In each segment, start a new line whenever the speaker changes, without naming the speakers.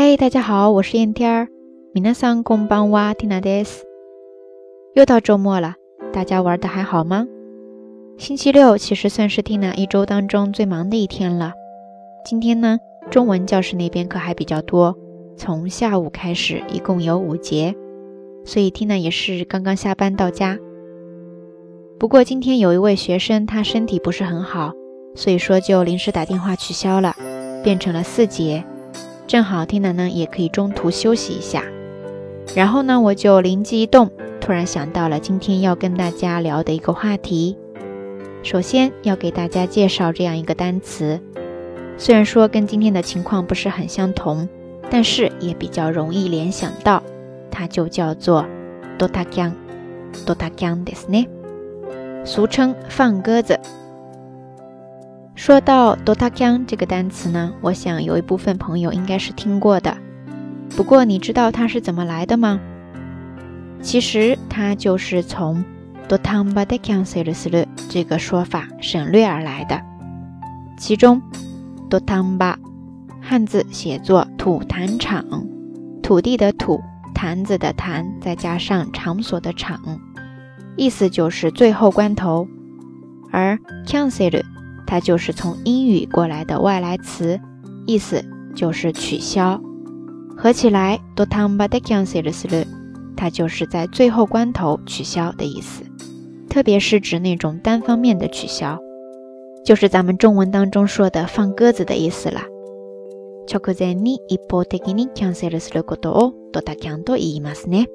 嘿，大家好，我是燕天儿。米娜桑公邦哇蒂娜德斯。又到周末了，大家玩的还好吗？星期六其实算是蒂娜一周当中最忙的一天了。今天呢，中文教室那边课还比较多，从下午开始，一共有五节，所以蒂娜也是刚刚下班到家。不过今天有一位学生他身体不是很好，所以说就临时打电话取消了，变成了四节。正好缇娜呢也可以中途休息一下，然后呢我就灵机一动，突然想到了今天要跟大家聊的一个话题。首先要给大家介绍这样一个单词，虽然说跟今天的情况不是很相同，但是也比较容易联想到，它就叫做 “dotagang”，“dotagang” ですね，俗称放鸽子。 说到 “dotagang” 这个单词呢，我想有一部分朋友应该是听过的。不过你知道它是怎么来的吗？其实它就是从 “dotamba de k a n s e r s l 这个说法省略而来的。其中 “dotamba” 汉字写作“土坛场”，土地的土，坛子的坛，再加上场所的场，意思就是最后关头。而 “cancel” 它就是从英语过来的外来词，意思就是取消。合起来，dotamba de cancel 它就是在最后关头取消的意思，特别是指那种单方面的取消，就是咱们中文当中说的放鸽子的意思了。直前に一方的にキャンセルすることをドタキャンと言いますね。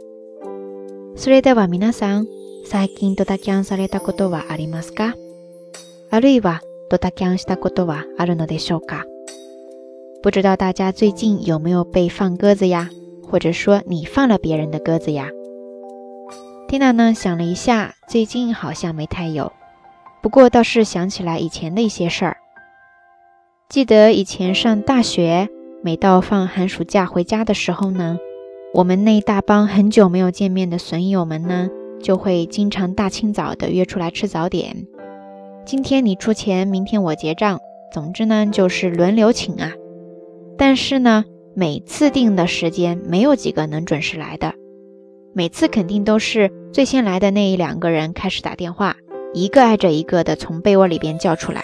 それでは皆さん、最近ドタキャンされたことはありますか？あるいは ドタキャンしたことはあるのでしょうか？不知道大家最近有没有被放鸽子呀？或者说你放了别人的鸽子呀？Tina 呢想了一下，最近好像没太有，不过倒是想起来以前的一些事儿。记得以前上大学，每到放寒暑假回家的时候呢，我们那一大帮很久没有见面的损友们呢，就会经常大清早的约出来吃早点。 今天你出钱，明天我结账，总之呢就是轮流请啊。但是呢，每次定的时间没有几个能准时来的，每次肯定都是最先来的那一两个人开始打电话，一个挨着一个的从被窝里边叫出来，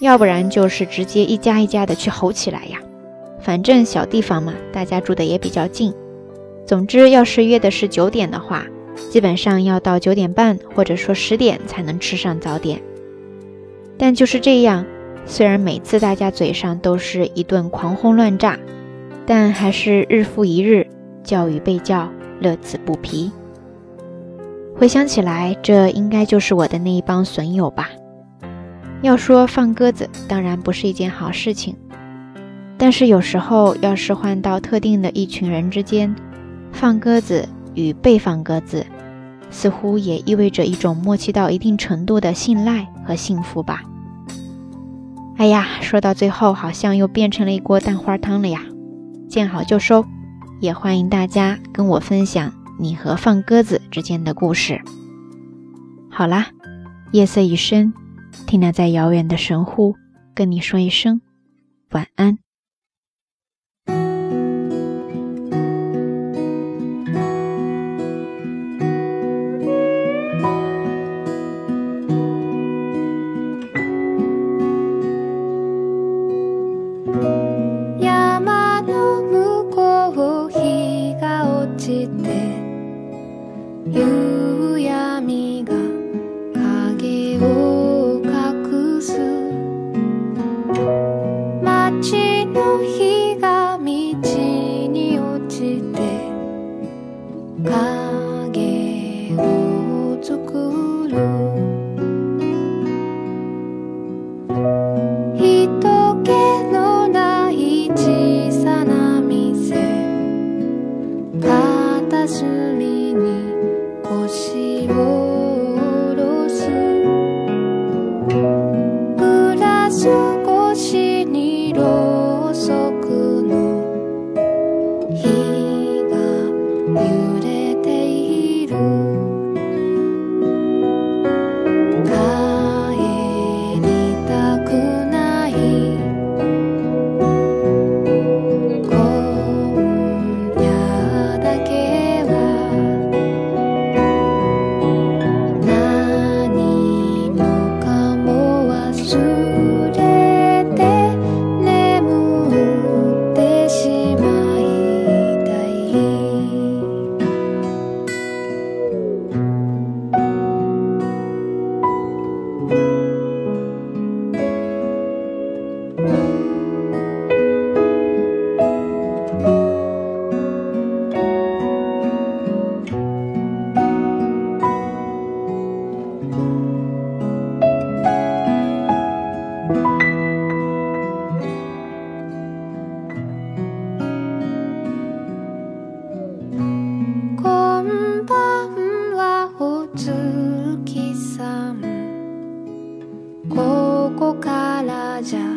要不然就是直接一家一家的去吼起来呀。反正小地方嘛，大家住的也比较近。总之，要是约的是九点的话，基本上要到九点半或者说十点才能吃上早点。但就是这样，虽然每次大家嘴上都是一顿狂轰乱炸，但还是日复一日，叫与被叫，乐此不疲。回想起来，这应该就是我的那一帮损友吧。要说放鸽子，当然不是一件好事情，但是有时候要是换到特定的一群人之间，放鸽子与被放鸽子。似乎也意味着一种默契到一定程度的信赖和幸福吧。哎呀，说到最后好像又变成了一锅蛋花汤了呀！见好就收，也欢迎大家跟我分享你和放鸽子之间的故事。好啦，夜色已深，听那在遥远的神户跟你说一声晚安。
ち
の日がに落ちて影を作る。ひとけのない小さな店すみに腰し下ろす暮らす。Giro. 맞아.